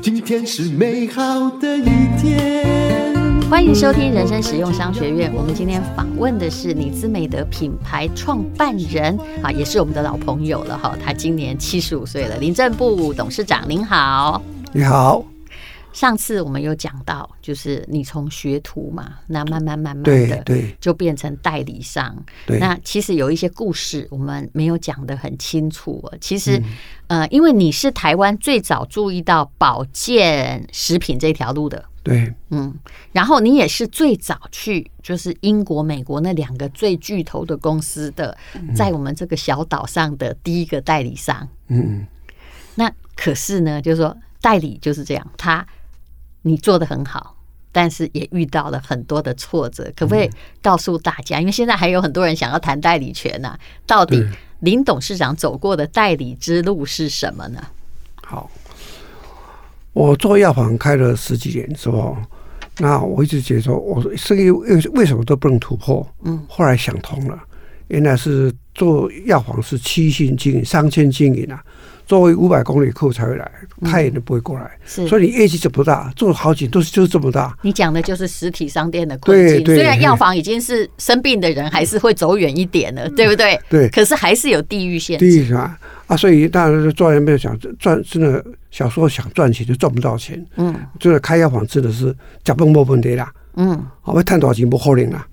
今天是美好的一天。欢迎收听人生实用商学院。我们今天访问的是尼兹美德品牌创办人啊，也是我们的老朋友了哈。他今年七十五岁了，林正步董事长，您好。你好。上次我们有讲到，就是你从学徒嘛，那慢慢慢慢的，对，就变成代理商。对，那其实有一些故事我们没有讲的很清楚。其实，呃，因为你是台湾最早注意到保健食品这条路的，对，嗯，然后你也是最早去，就是英国、美国那两个最巨头的公司的，在我们这个小岛上的第一个代理商。嗯，那可是呢，就是说代理就是这样，他。你做的很好，但是也遇到了很多的挫折，可不可以告诉大家？因为现在还有很多人想要谈代理权呢、啊，到底林董事长走过的代理之路是什么呢？好，我做药房开了十几年之后，那我一直觉得说，我生意为为什么都不能突破？嗯，后来想通了，原来是做药房是七星经营、三千经营啊。周围五百公里客户才会来，太远都不会过来。嗯、所以你业绩就不大，做好几都是就是这么大。你讲的就是实体商店的困境。虽然药房已经是生病的人，还是会走远一点了，对不对？对。可是还是有地域限制。地域是吧？啊，所以当然做人没有想赚，真的小时候想赚钱就赚不到钱。嗯。就是开药房真的是脚本没问题啦。嗯。好，要赚多少钱不可能啦。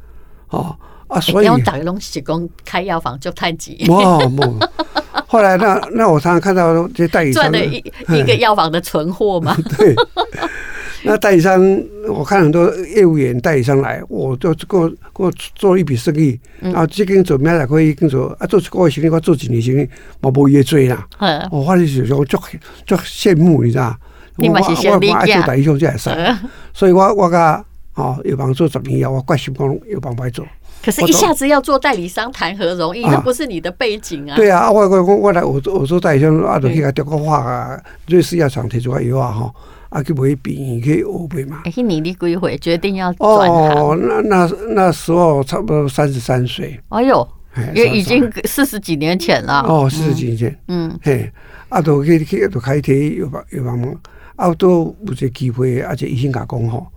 哦啊，所以。用打龙喜工开药房就太急。后来那那我常常看到这些代理商赚了一一个药房的存货嘛。对，那代理商我看很多业务员代理商来，我就给我给我做一笔生意，然后这跟做明仔可以跟做啊做个月生意，我做几年生意，我不会追啦。我发现是说就就羡慕，你知道？我我我爱做代理商就来上，所以我我甲哦有帮做十年后，我怪习惯有帮白做。可是，一下子要做代理商，谈何容易？那不是你的背景啊！对啊，我我我我来，我我做代理商，啊，就去个德国化啊，瑞士药厂提出来以后啊，啊，去买病，去欧美嘛。哎，你你几岁决定要转哦，那那那时候差不多三十三岁。哎呦，也已经四十几年前了。哦，四十几年前。嗯，嘿，啊，都去去都开贴有帮有帮忙，啊，都有这机会，而且医生甲讲吼。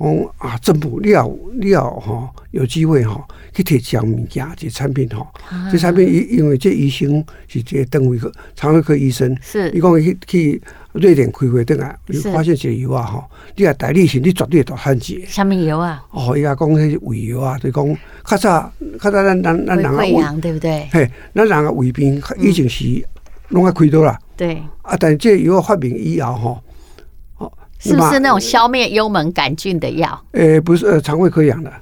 嗯，讲啊，政府你要你要哈，有机会哈，去摕一项物件，这产品哈，这产品因因为这医生是这个肠胃科肠胃科医生，是，伊讲去去瑞典开会，等下发现这个药啊吼，你啊代理是你绝对大汉子。什么药啊？哦，伊啊讲迄是胃药啊，就讲较早较早咱咱咱人啊胃，对不对？嘿，咱人啊胃病已经是拢爱开刀了。对。啊，但这药发明以后哈。是不是那种消灭幽门杆菌的药？诶，不是，呃，肠胃溃疡的。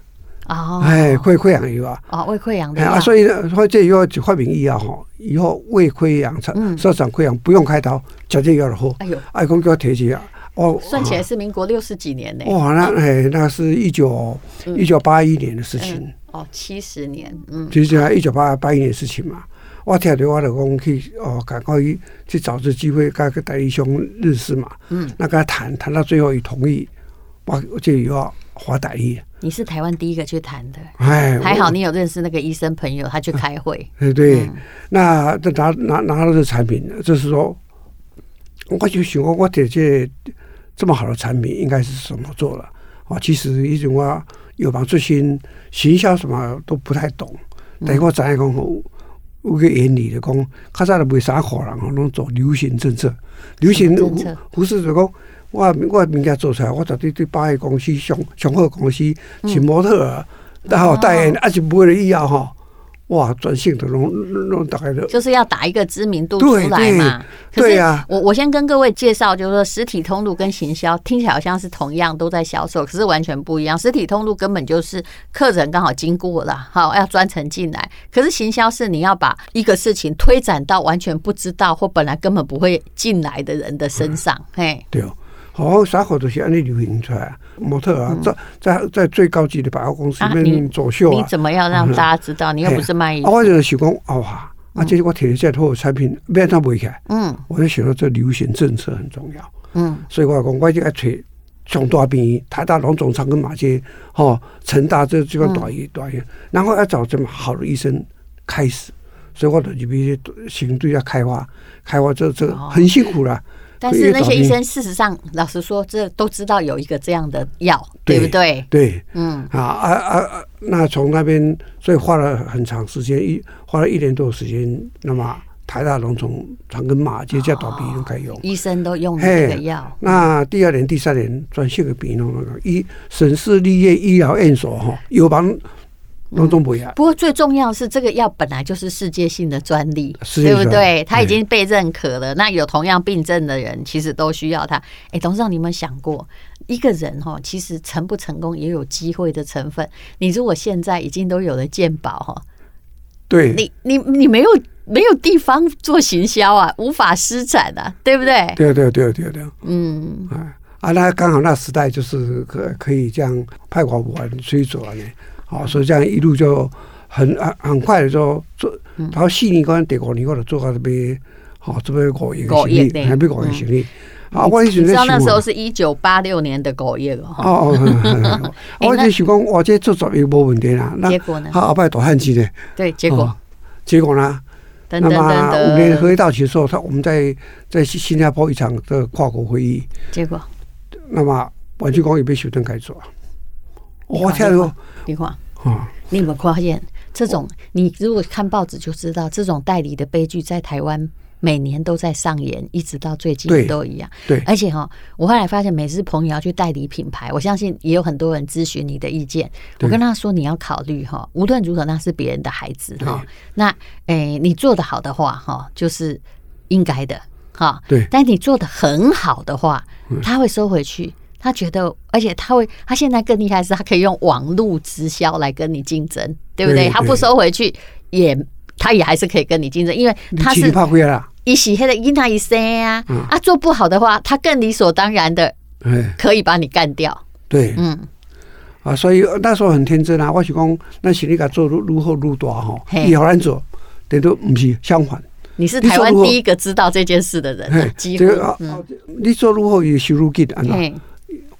哦。哎，胃溃疡药啊。哦，胃溃疡的。啊，所以呢，所以这药就发明以后哈，以后胃溃疡、肠、小肠溃疡不用开刀，直接药就好。哎呦，哎，讲叫我提起啊。哦。算起来是民国六十几年呢。哇，那哎，那是一九一九八一年的事情。哦，七十年。嗯。就是讲一九八八一年的事情嘛。我听到我就讲去哦，赶快去去找这机会，跟个代理商认识嘛。嗯，那跟他谈谈到最后，也同意，我就要发代理。你是台湾第一个去谈的，哎，还好你有认识那个医生朋友，他去开会。哎，对，嗯、那拿拿拿到这产品，就是说，我就想我这这这么好的产品，应该是怎么做了？哦，其实以前我有帮助心行销什么都不太懂，等于我怎样讲有个原理的讲，较早就袂啥好人吼，拢做流行政策，流行不是就讲我我物件做出来，我绝对对百货公司上上好公司请模特，然后代言，而且不为了医药哈。哇，转性的弄弄大概的，就是要打一个知名度出来嘛。对呀，我我先跟各位介绍，就是说实体通路跟行销听起来好像是同样都在销售，可是完全不一样。实体通路根本就是客人刚好经过了，好要专程进来。可是行销是你要把一个事情推展到完全不知道或本来根本不会进来的人的身上。嘿，对哦。好，啥货都是按你流行出来，模特啊，在在在最高级的百货公司里面走秀啊。你怎么样让大家知道？你又不是卖衣服。我就想讲，哇，啊，这是我提的这套产品，不要它卖起来。嗯。我就想到这流行政策很重要。嗯。所以我讲，我就爱找上大病台大龙总、长跟马偕，哈，成大这这个大医大医，然后要找这么好的医生开始。所以我就入去行队要开发，开发这这很辛苦了。但是那些医生事实上，老实说，这都知道有一个这样的药，对不对？对，嗯啊啊啊！那从那边，所以花了很长时间，一花了一年多时间。那么台大龙从长根马偕叫倒闭都可以用，医生都用这个药。那第二年、第三年转系个鼻弄那个医省市立业医疗院所哈，有帮。嗯、不过最重要是这个药本来就是世界性的专利，对不对？它已经被认可了。那有同样病症的人，其实都需要它。哎，董事长，你有没有想过，一个人哈，其实成不成功也有机会的成分。你如果现在已经都有了健保哈，对，你你你没有没有地方做行销啊，无法施展啊，对不对？对对对对对，嗯，啊，那刚好那时代就是可可以这样派广播追逐啊呢。好，所以这样一路就很很很快的就做，然后四年关第五年我就做到这边，好这边五亿生意，还没五亿生意。啊，我以前知道那时候是一九八六年的五亿了。哦哦，我以前想讲，我这做作业没问题啦。结果呢？他后摆大汉机呢？对，结果结果呢？那么五年合约到期的时候，他我们在在新加坡一场的跨国会议，结果，那么完全讲也被修正改做。我天哟！你看，你有没有发现这种？你如果看报纸就知道，这种代理的悲剧在台湾每年都在上演，一直到最近都一样。对，而且哈，我后来发现，每次朋友要去代理品牌，我相信也有很多人咨询你的意见。我跟他说，你要考虑哈，无论如何那是别人的孩子哈。那诶，你做得好的话哈，就是应该的哈。对，但你做得很好的话，他会收回去。他觉得，而且他会，他现在更厉害是，他可以用网络直销来跟你竞争，对不对？他不收回去，也他也还是可以跟你竞争，因为他是怕亏了一洗黑的，因他一生啊，啊，做不好的话，他更理所当然的，可以把你干掉。对，嗯，啊，所以那时候很天真啊，我是讲，那是你个做如如何如大哈，以后来做，但都不是相反。你是台湾第一个知道这件事的人，几乎。你做如何有收入给的？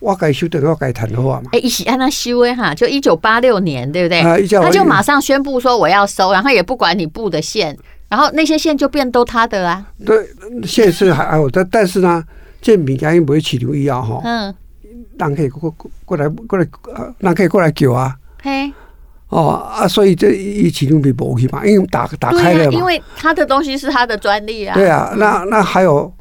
我该修的，我该谈的话嘛。哎，一起按那修诶哈，就一九八六年，对不对？他就马上宣布说我要收，然后也不管你布的线，然后那些线就变都他的啦。对，线是还还有，但但是呢，这物件不会起流医药哈。嗯。人可以过过来过来，人可以过来叫啊。嘿。哦啊，所以这一起流被剥去嘛，因为打打开了嘛。因为他的东西是他的专利啊。对啊，那那还有。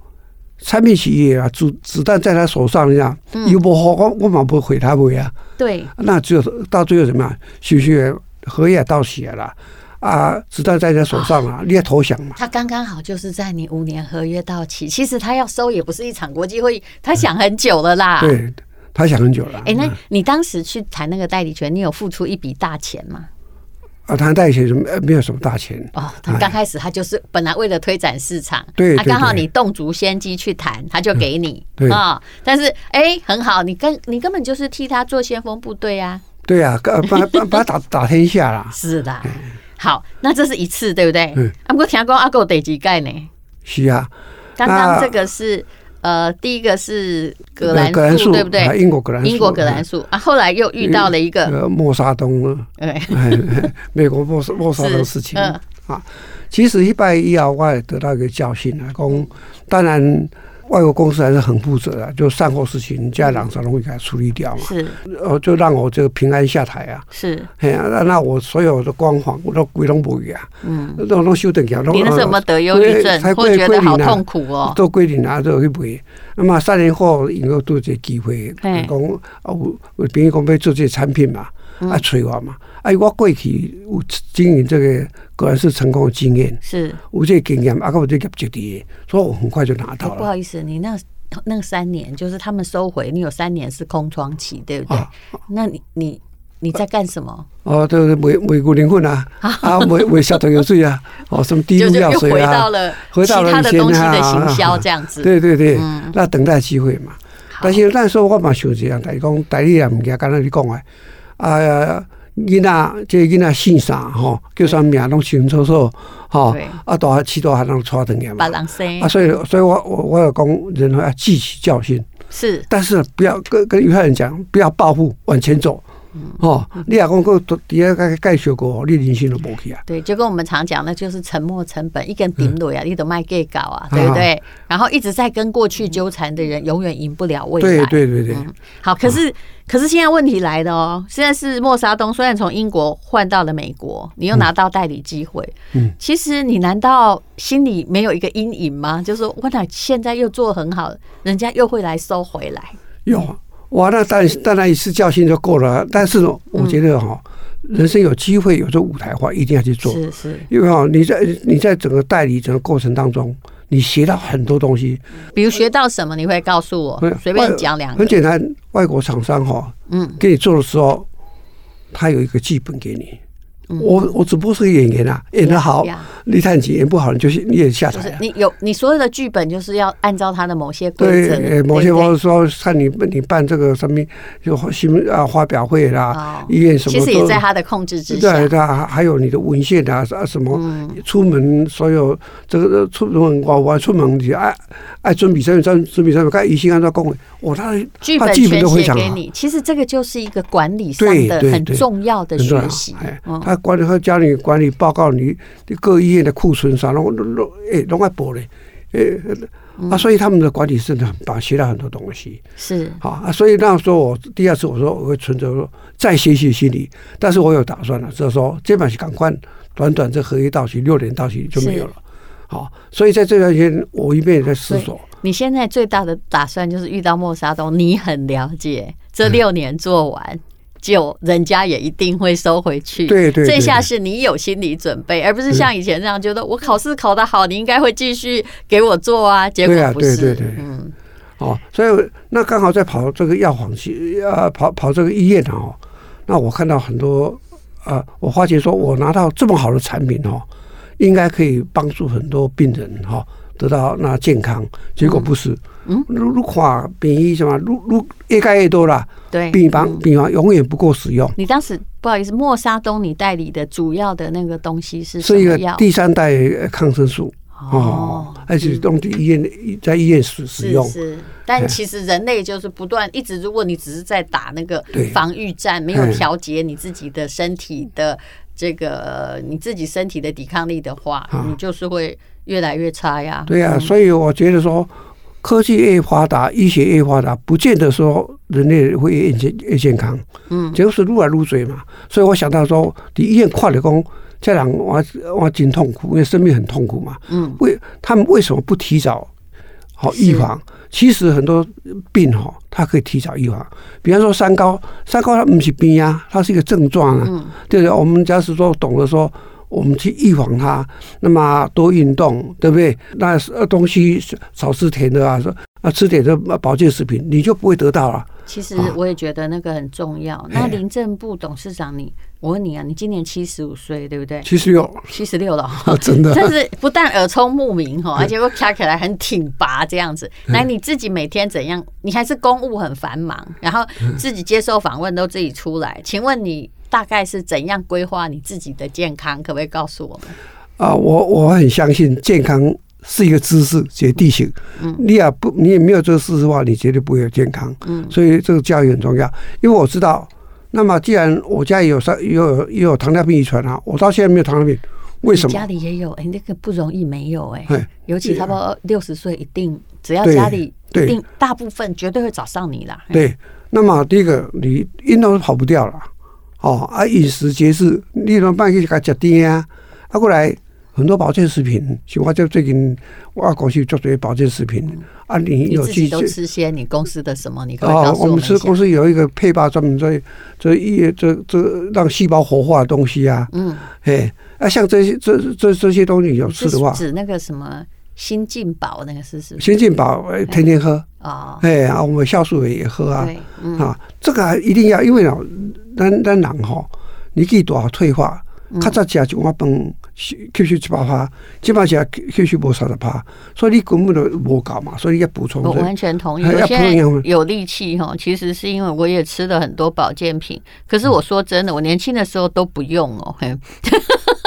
产品企业啊，子子弹在他手上一样，又不好，我我嘛不会毁他不啊。对，那只有到最后怎么样？许许合约到期了啊，子弹在他手上啊，你也投降嘛？他刚刚好就是在你五年合约到期，其实他要收也不是一场国际会议，他想很久了啦。对，他想很久了。哎，那你当时去谈那个代理权，你有付出一笔大钱吗？啊，他代钱什么？没有什么大钱哦。他刚开始他就是本来为了推展市场，对，他刚好你动足先机去谈，他就给你啊。但是哎，很好，你根你根本就是替他做先锋部队啊。对啊，把把把他打 打天下啦。是的。好，那这是一次，对不对？嗯。啊，不过听讲阿哥得几盖呢？是啊。刚刚这个是。呃，第一个是葛兰素，对不对？英国葛兰素，英国葛兰素啊，后来又遇到了一个莫沙东了，哎，美国莫莫沙东事情啊。其实一拜一啊，我也得到一个教训啊，讲当然。外国公司还是很负责的，就善后事情，家长才容易给他处理掉嘛。是，呃，就让我这个平安下台啊。是，哎呀，那那我所有的光环我都归拢不啊。嗯，都都修等下，你那什么得忧郁症，会觉得好痛苦哦。都归零啊，都去赔。那么三年后，以后都有这机会，讲啊，我我别人讲要做这些产品嘛，啊，催我嘛。哎，我过去有经营这个果然是成功的经验，是有这个经验，啊，我这业绩的，所以我很快就拿到了。不好意思，你那那三年就是他们收回，你有三年是空窗期，对不对？啊、那你你你在干什么？哦，对对维维固灵魂啊，啊，维维小头油水啊，哦，什么滴露药水啊，回到了回到了其他的东西的行销这样子。对对对，嗯、那等待机会嘛。但是那时候我嘛想这样，但是讲代理也物件，刚才你讲的啊。囡仔，这囡仔姓啥？吼，叫啥名？拢清清楚楚，吼。啊，大起大汉拢带转去嘛。啊，所以，所以我我我要讲，人要记起教训。是，但是不要跟跟犹太人讲，不要报复，往前走。哦，你也讲过底下介介绍过，你人生都无去啊。对，就跟我们常讲的，就是沉没成本，一根顶落啊，你都卖给搞啊，对不对？然后一直在跟过去纠缠的人，永远赢不了未来。对对对对。好，可是可是现在问题来了哦，现在是莫沙东虽然从英国换到了美国，你又拿到代理机会，嗯，其实你难道心里没有一个阴影吗？就是说我哪现在又做很好，人家又会来收回来？有。哇，那当然，当然一次教训就够了。但是我觉得哈，人生有机会有这舞台化，一定要去做。是是，因为哈，你在你在整个代理整个过程当中，你学到很多东西。比如学到什么，你会告诉我？随便讲两个。很简单，外国厂商哈，嗯，给你做的时候，他有一个剧本给你。我我只不过是个演员啊，演得好，你太极演不好，你就是你也下台。你有你所有的剧本，就是要按照他的某些规则。对，某些方式说看你你办这个什么就新啊发表会啦，医院什么，其实也在他的控制之下。对对，还有你的文献啊什么，出门所有这个出门我我出门你爱爱准备什么准准备什么，该一心按照公文。我他剧本全写给你，其实这个就是一个管理上的很重要的学习。管理和家里管理报告，你你各医院的库存啥，拢拢诶，拢爱报嘞，诶啊，所以他们的管理真的很棒，学到很多东西。是好啊，所以那时候我第二次我说我会存着说再学习心理，但是我有打算了，就是说这把是赶快短短这合约到期六年到期就没有了。好，所以在这段时间我一边也在思索。你现在最大的打算就是遇到莫沙东，你很了解这六年做完。就人家也一定会收回去，对对，这下是你有心理准备，而不是像以前那样觉得我考试考得好，你应该会继续给我做啊。结果不是，对对对，嗯，哦，所以那刚好在跑这个药房去，呃，跑跑这个医院哦，那我看到很多啊，我发觉说我拿到这么好的产品哦，应该可以帮助很多病人哈得到那健康，结果不是。嗯，如如化变异什么，如如越盖越多啦。对，病房病房永远不够使用。你当时不好意思，莫沙东你代理的主要的那个东西是什么？是一个第三代抗生素哦，而且用在医院在医院使使用。是，但其实人类就是不断一直，如果你只是在打那个防御战，没有调节你自己的身体的这个你自己身体的抵抗力的话，你就是会越来越差呀。对呀，所以我觉得说。科技越发达，医学越发达，不见得说人类会越健越健康。嗯，就是撸来撸嘴嘛。所以我想到说，你医院快了工，这人我我真痛苦，因为生命很痛苦嘛。嗯，为他们为什么不提早好预防？其实很多病哈，它可以提早预防。比方说三高，三高它不是病啊，它是一个症状啊。嗯，对对，我们假使说懂得说。我们去预防它，那么多运动，对不对？那东西少吃甜的啊，说啊吃点的保健食品，你就不会得到了。其实我也觉得那个很重要。啊、那林政部董事长你，你我问你啊，你今年七十五岁，对不对？七十六，七十六了，真的。但是不但耳聪目明哈，而且我看起来很挺拔这样子。那你自己每天怎样？你还是公务很繁忙，然后自己接受访问都自己出来。请问你？大概是怎样规划你自己的健康？可不可以告诉我们？啊，我我很相信健康是一个知识，决定性。嗯，你也不，你也没有这个知识的话，你绝对不会有健康。嗯，所以这个教育很重要。因为我知道，那么既然我家也有三，也有也有糖尿病遗传啊，我到现在没有糖尿病，为什么？家里也有，哎，那个不容易没有哎、欸。尤其差不多六十岁，一定只要家里一定大部分绝对会找上你啦。对，那么第一个，你运动是跑不掉了。哦啊，饮食节制，你怎么办？去给他吃甜啊，啊，过来很多保健食品，像我这最近我公司做这些保健食品啊，你有自己都吃些你公司的什么？你告诉我们。我们是公司有一个配方，专门在这一这这让细胞活化的东西啊。嗯，哎，啊，像这些这这这些东西有吃的话，指那个什么新进宝那个是是？新进宝天天喝啊，哎啊，我们酵素也喝啊，嗯啊，这个还一定要，因为呢。咱咱人吼，年纪大退化，较早食一碗饭吸收七八趴，基本上吸收无三十趴，所以你根本都无够嘛，所以要补充。我完全同意。我现在有力气哈，其实是因为我也吃了很多保健品。可是我说真的，我年轻的时候都不用哦。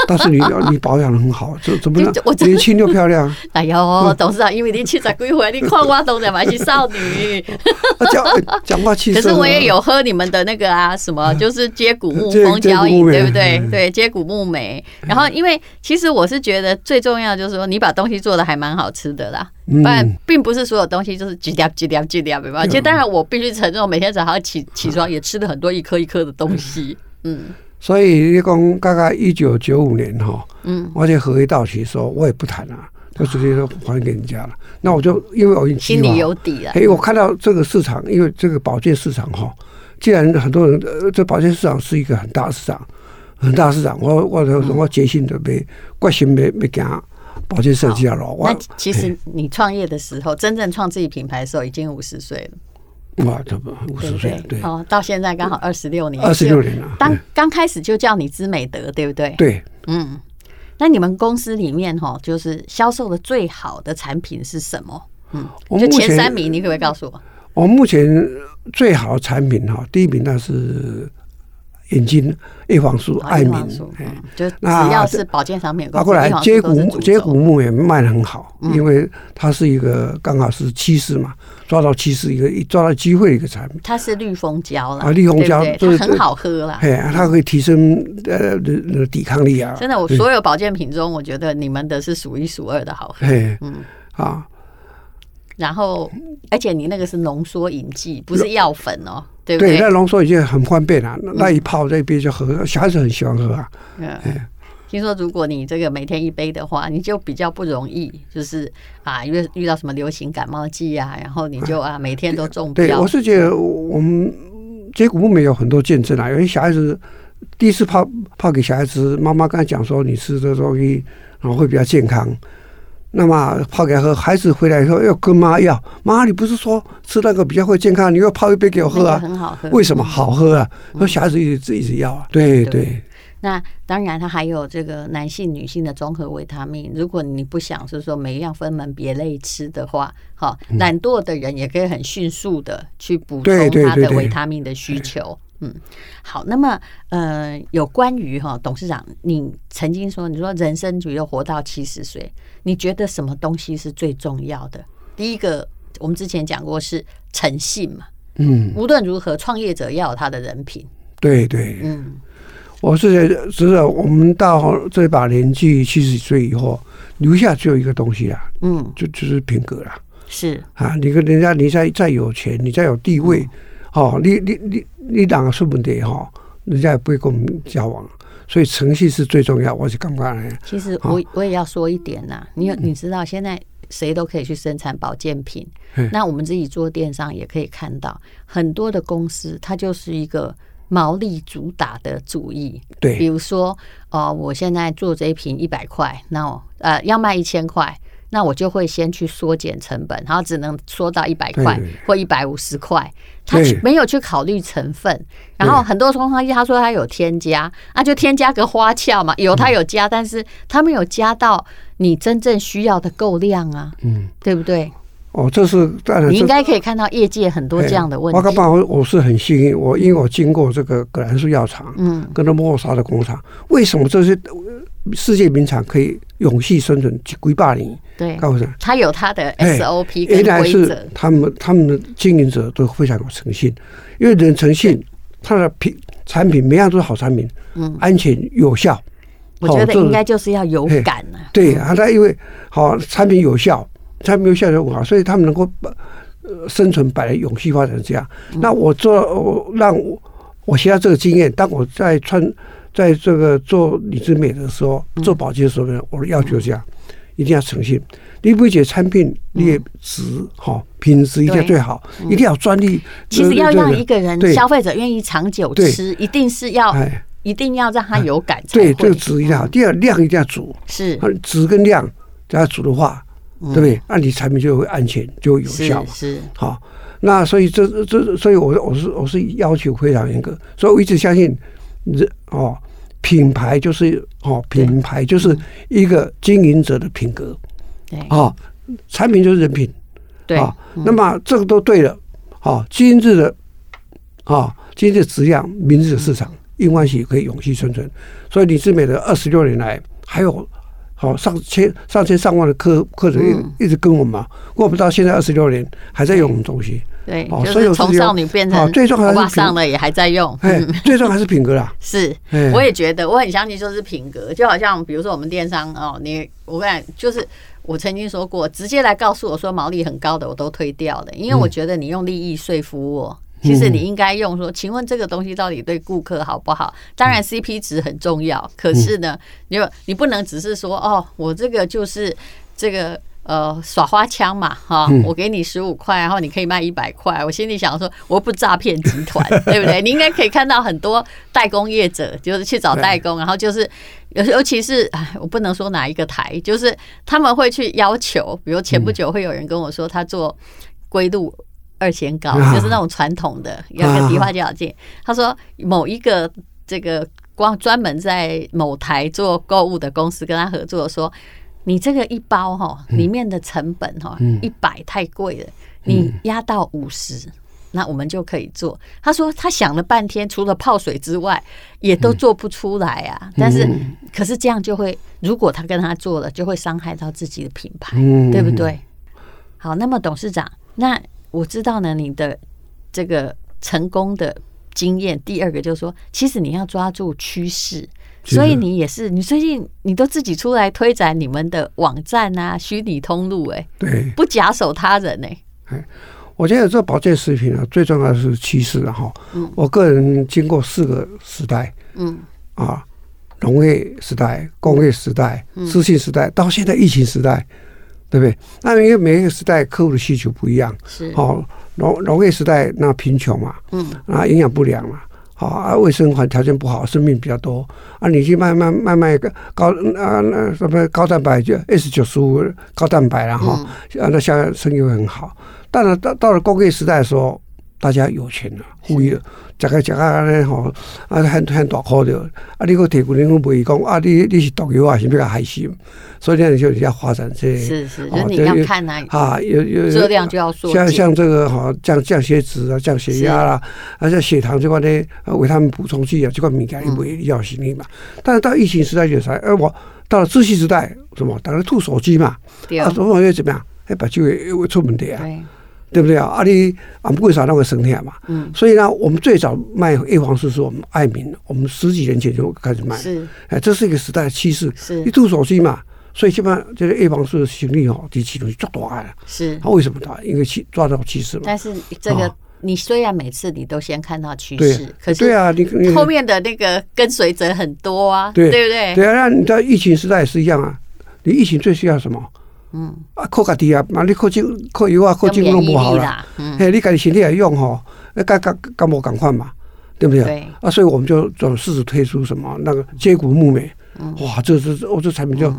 但是你你保养的很好，怎怎么样？我年轻又漂亮。哎呦，董事长，因为你七十几岁，你看我当然还是少女。讲讲话气色。可是我也有喝你们的那个啊，什么就是接骨木蜂胶饮，对不对？对，接骨木莓。然后，因为其实我是觉得最重要就是说，你把东西做的还蛮好吃的啦。不然，并不是所有东西就是几点几点几条，对吧？其实当然，我必须承认，我每天早上起起床也吃了很多一颗一颗的东西。嗯。所以你讲大概一九九五年哈，嗯，而且合约到期的时候，我也不谈了，就直接说还给人家了。那我就因为我已经心里有底了。哎，我看到这个市场，因为这个保健市场哈，既然很多人，呃，这保健市场是一个很大市场，很大市场，我我我决心准备，决心没没给保健设计了。那其实你创业的时候，真正创自己品牌的时候，已经五十岁了。哇，这不五十岁对哦，到现在刚好二十六年，二十六年了。当刚开始就叫你知美德，对不对？对，嗯。那你们公司里面哈，就是销售的最好的产品是什么？嗯，就前三名，你可不可以告诉我？我目前最好的产品哈，第一名那是。眼睛叶黄素、艾明，就只要是保健商品，包括来接骨接骨木也卖的很好，因为它是一个刚好是趋势嘛，抓到趋势一个抓到机会一个产品。它是绿蜂胶了啊，绿蜂胶它很好喝啦，哎，它可以提升呃抵抗力啊。真的，我所有保健品中，我觉得你们的是数一数二的好喝。嗯啊，然后而且你那个是浓缩饮剂，不是药粉哦。对，对，那浓缩已经很方便了，嗯、那一泡这一杯就喝，小孩子很喜欢喝啊。嗯，听说如果你这个每天一杯的话，你就比较不容易，就是啊，因为遇到什么流行感冒季啊，然后你就啊每天都中标。对，我是觉得我们接骨木莓有很多见证啊，有些小孩子第一次泡泡给小孩子，妈妈刚才讲说你吃这东西然后会比较健康。那么泡给喝，孩子回来以后要跟妈要，妈，你不是说吃那个比较会健康，你又泡一杯给我喝啊？很好喝，为什么好喝啊？说小孩子一直一直要啊，对对。那当然，它还有这个男性、女性的综合维他命。如果你不想是说每一样分门别类吃的话，好，懒惰的人也可以很迅速的去补充他的维他命的需求。嗯，好，那么呃，有关于哈董事长，你曾经说，你说人生只有活到七十岁，你觉得什么东西是最重要的？第一个，我们之前讲过是诚信嘛，嗯，无论如何，创业者要有他的人品，对对，嗯，我是觉得我们到这把年纪七十岁以后，留下只有一个东西啊，嗯，就就是品格了，是。啊，你跟人家，你再再有钱，你再有地位。嗯哦，你你你你两个出问题哈，人家也不会跟我们交往，所以诚信是最重要。我是刚刚其实我我也要说一点呐，你你知道现在谁都可以去生产保健品，那我们自己做电商也可以看到很多的公司，它就是一个毛利主打的主义。对，比如说哦，我现在做这一瓶一百块，那我呃要卖一千块。那我就会先去缩减成本，然后只能缩到一百块或一百五十块。他没有去考虑成分，然后很多东西他说他有添加，那就添加个花俏嘛。有他有加，但是他没有加到你真正需要的够量啊，嗯，对不对？哦，这是当然，你应该可以看到业界很多这样的问题。我刚刚我我是很幸运，我因为我经过这个葛兰素药厂，嗯，跟着默沙的工厂，为什么这些世界名厂可以永续生存几百年？对，告诉你，他有他的 SOP 跟规则。原来是他们他们的经营者都非常有诚信，因为人诚信，他的品产品每样都是好产品，嗯，安全有效。我觉得应该就是要有感啊。对啊，他因为好产品有效，产品有效就很好，所以他们能够把生存摆在永续发展这样。那我做我让我我学到这个经验，当我在穿在这个做李志美的时候，做保健的时候呢，我的要求这样。一定要诚信，你不解产品，你也值好品质一定要最好，一定要专利。其实要让一个人消费者愿意长久吃，一定是要，一定要让他有感。对，这个质一定要，第二量一定要足。是，质跟量只要足的话，对不对？那你产品就会安全，就会有效。是，好。那所以这这，所以我我是我是要求非常严格，所以我一直相信人哦。品牌就是哦，品牌就是一个经营者的品格，对。啊，产品就是人品，对。啊，那么这个都对了，好，今日的啊，精致质量，明日的市场，应关系可以永续生存。所以李志美的二十六年来，还有好上千上千上万的客客人一一直跟我们嘛，过不到现在二十六年还在用我们东西。对，就是从少女变成最重要还是上了也还在用。哎，最重要还是品格啦。是，我也觉得，我很相信就是品格，就好像比如说我们电商哦，你我跟你讲，就是我曾经说过，直接来告诉我说毛利很高的，我都推掉了，因为我觉得你用利益说服我，其实你应该用说，请问这个东西到底对顾客好不好？当然 CP 值很重要，可是呢，你你不能只是说哦，我这个就是这个。呃，耍花枪嘛，哈，我给你十五块，然后你可以卖一百块。我心里想说，我不诈骗集团，对不对？你应该可以看到很多代工业者，就是去找代工，然后就是尤尤其是，哎，我不能说哪一个台，就是他们会去要求，比如前不久会有人跟我说，他做龟鹿二仙膏，就是那种传统的，有个迪化胶件。他说某一个这个光专门在某台做购物的公司跟他合作说。你这个一包哈，里面的成本哈，一百太贵了，你压到五十，那我们就可以做。他说他想了半天，除了泡水之外，也都做不出来啊。但是，可是这样就会，如果他跟他做了，就会伤害到自己的品牌，对不对？好，那么董事长，那我知道呢，你的这个成功的经验，第二个就是说，其实你要抓住趋势。所以你也是，你最近你都自己出来推展你们的网站啊，虚拟通路，哎，对，不假手他人呢。哎，我觉得做保健食品啊，最重要的是趋势了哈。嗯，我个人经过四个时代，嗯啊，农业时代、工业时代、资讯时代，到现在疫情时代，对不对？那因为每一个时代客户的需求不一样，是哦，农农业时代那贫穷嘛，嗯啊，营养不良嘛。好啊，卫生环条件不好，生病比较多啊。你去慢慢慢慢高啊，那什么高蛋白就 S 九十五高蛋白，然后啊，那下生意会很好。但是到到了工业时代的时候，大家有钱了，富裕了。食个食个安尼吼，啊，很很大颗的，啊，你个提供人不会讲啊，你你是毒药啊，是不是害心？所以呢，就要发展这些，是是，就你要看哪啊，有有热量就要说，像像这个哈，降降血脂啊，降血压啦，而且血糖这块呢，为他们补充剂啊，这块物件也会要行李嘛。但是到疫情时代就啥，哎，我到了窒息时代，什么？大家吐手机嘛，啊，总要怎么样？哎，把酒会会出问题啊。对不对啊？阿里俺们为啥那个生态嘛？嗯，所以呢，我们最早卖叶黄素是我们爱民，我们十几年前就开始卖。是，哎，这是一个时代的趋势。是，一出手机嘛，所以基本上这个叶黄素的行李哦，第七东西抓大了。是，它为什么大？因为趋抓到趋势嘛。但是这个你虽然每次你都先看到趋势，可是对啊，你后面的那个跟随者很多啊，对对不对？对啊，那你在疫情时代也是一样啊。你疫情最需要什么？嗯，啊，靠家己啊，嘛你靠精靠油啊，靠精弄不好了。嗯，嘿，你家己身体也用吼，那干干干无共款嘛，对不对？对。啊，所以我们就总试着推出什么那个接骨木美，哇，这这这，我这产品就。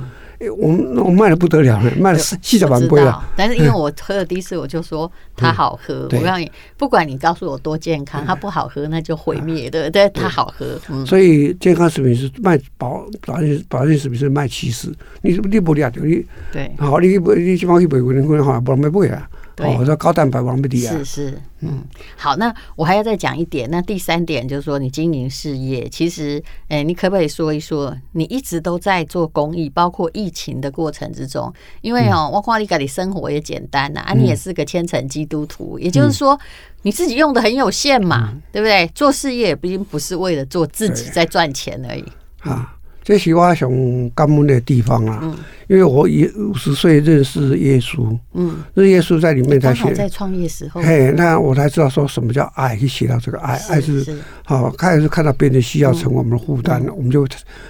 我我卖的不得了，卖了四七十万杯了。但是因为我喝了第一次，我就说它好喝。我告诉你，不管你告诉我多健康，它不好喝那就毁灭，对不对？它好喝。所以健康食品是卖保保健保健食品是卖七十。你你不了解你对，好，你不你起码去买过，可能好不能买贵啊。哦，我说高蛋白王不低啊。是是，嗯，好，那我还要再讲一点。那第三点就是说，你经营事业，其实，哎，你可不可以说一说，你一直都在做公益，包括疫情的过程之中？因为哦，我看你家里生活也简单呐，啊，你也是个虔诚基督徒，也就是说，你自己用的很有限嘛，对不对？做事业也毕竟不是为了做自己在赚钱而已啊。这是我想感恩的地方啊，因为我也五十岁认识耶稣，嗯，那耶稣在里面才写，在创业时候，嘿，那我才知道说什么叫爱，去写到这个爱，爱是好，开始看到别人的需要成为我们的负担，我们就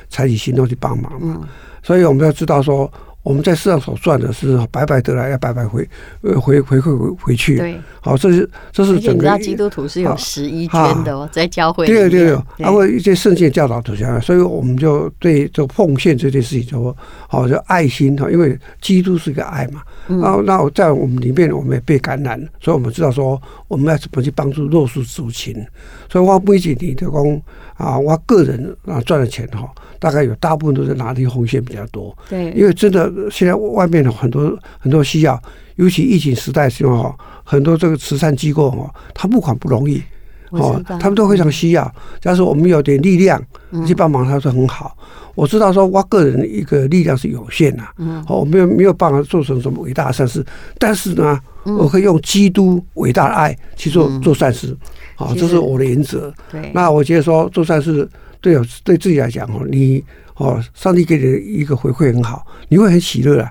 采取行动去帮忙嘛，所以我们要知道说。我们在世上所赚的是白白得来，要白白回呃回回馈回回去。对，好，这是这是整个。你知道基督徒是有十一捐的哦，在教会。对对对，包括一些圣经教导都这样，所以我们就对这奉献这件事情就好，就爱心哈，因为基督是一个爱嘛。然后那我在我们里面，我们也被感染，所以我们知道说我们要怎么去帮助弱势族群。所以我不仅你的讲啊，我个人啊赚的钱哈。大概有大部分都是拿的红线比较多，对，因为真的现在外面的很多很多需要，尤其疫情时代的时候，很多这个慈善机构哈，他募款不容易哦，他们都非常需要。假如说我们有点力量去帮忙，他说很好。我知道说，我个人一个力量是有限的，嗯，我没有没有办法做成什么伟大的善事，但是呢，我可以用基督伟大的爱去做做善事，啊，这是我的原则。对，那我觉得说做善事对对自己来讲哦，你哦，上帝给你的一个回馈很好，你会很喜乐啊，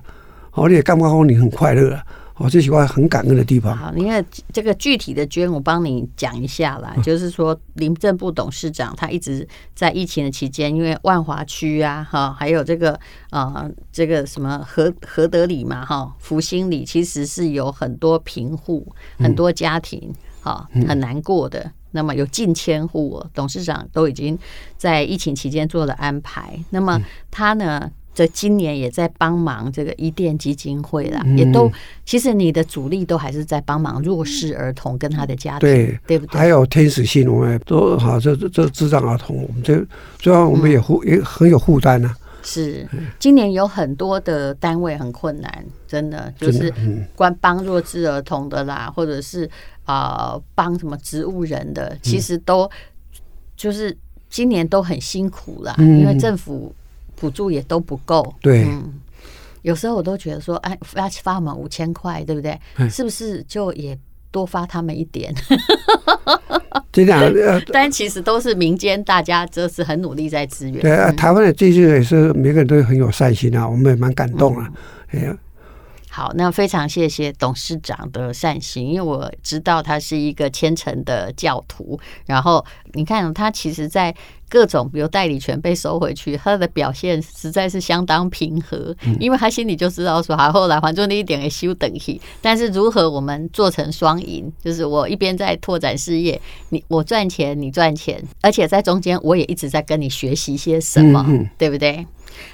哦，你也干不干你很快乐啊。我最喜欢很感恩的地方。好，因为这个具体的捐，我帮你讲一下啦。就是说，林政部董事长他一直在疫情的期间，因为万华区啊，哈，还有这个呃，这个什么和和德里嘛，哈，福兴里，其实是有很多贫户、很多家庭，哈，很难过的。那么有近千户，董事长都已经在疫情期间做了安排。那么他呢？这今年也在帮忙这个伊甸基金会啦，也都其实你的主力都还是在帮忙弱势儿童跟他的家庭，对对不对？还有天使信，我们都好，这这智障儿童，我们这主要我们也负也很有负担呢。是，今年有很多的单位很困难，真的就是关帮弱智儿童的啦，或者是啊帮什么植物人的，其实都就是今年都很辛苦啦，因为政府。补助也都不够，对，嗯，有时候我都觉得说，哎，发发我们五千块，对不对？是不是就也多发他们一点？这样，但其实都是民间，大家这是很努力在支援。对啊，台湾的这些也是每个人都很有善心啊，我们也蛮感动啊。哎呀，好，那非常谢谢董事长的善心，因为我知道他是一个虔诚的教徒。然后你看，他其实，在各种比如代理权被收回去，他的表现实在是相当平和，因为他心里就知道说，好，后来还做那一点也修等级，但是如何我们做成双赢，就是我一边在拓展事业，你我赚钱，你赚钱，而且在中间我也一直在跟你学习些什么，对不对？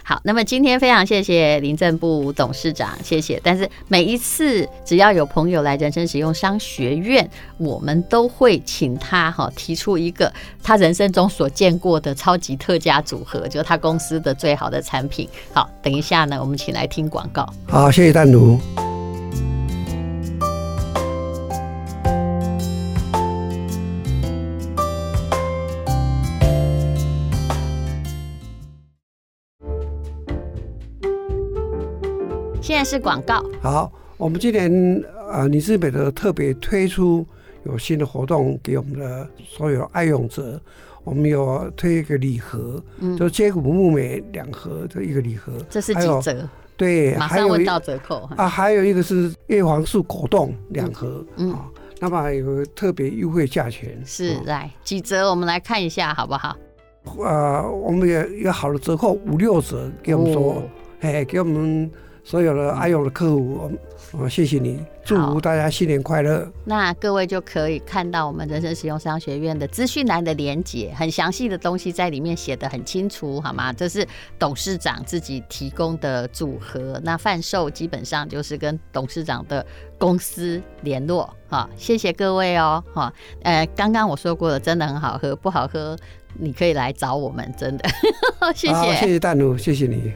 好，那么今天非常谢谢林正部董事长，谢谢。但是每一次只要有朋友来人生使用商学院，我们都会请他哈提出一个他人生中所见过的超级特价组合，就是他公司的最好的产品。好，等一下呢，我们请来听广告。好，谢谢淡奴。是广告。好，我们今年呃，李志美的特别推出有新的活动给我们的所有爱用者。我们有推一个礼盒，嗯，就接骨木莓两盒的一个礼盒。这是几折？对，马上问到折扣啊。还有一个是叶黄素果冻两盒，嗯，啊，那么有特别优惠价钱。是，来几折？我们来看一下好不好？呃，我们有一个好的折扣，五六折给我们说，哎，给我们。所有的爱用的客户，我我谢谢你，祝福大家新年快乐。那各位就可以看到我们人生实用商学院的资讯栏的连结，很详细的东西在里面写的很清楚，好吗？这是董事长自己提供的组合，那贩售基本上就是跟董事长的公司联络。哈，谢谢各位哦，哈，呃，刚刚我说过了，真的很好喝，不好喝你可以来找我们，真的，谢谢，谢谢淡如，谢谢你。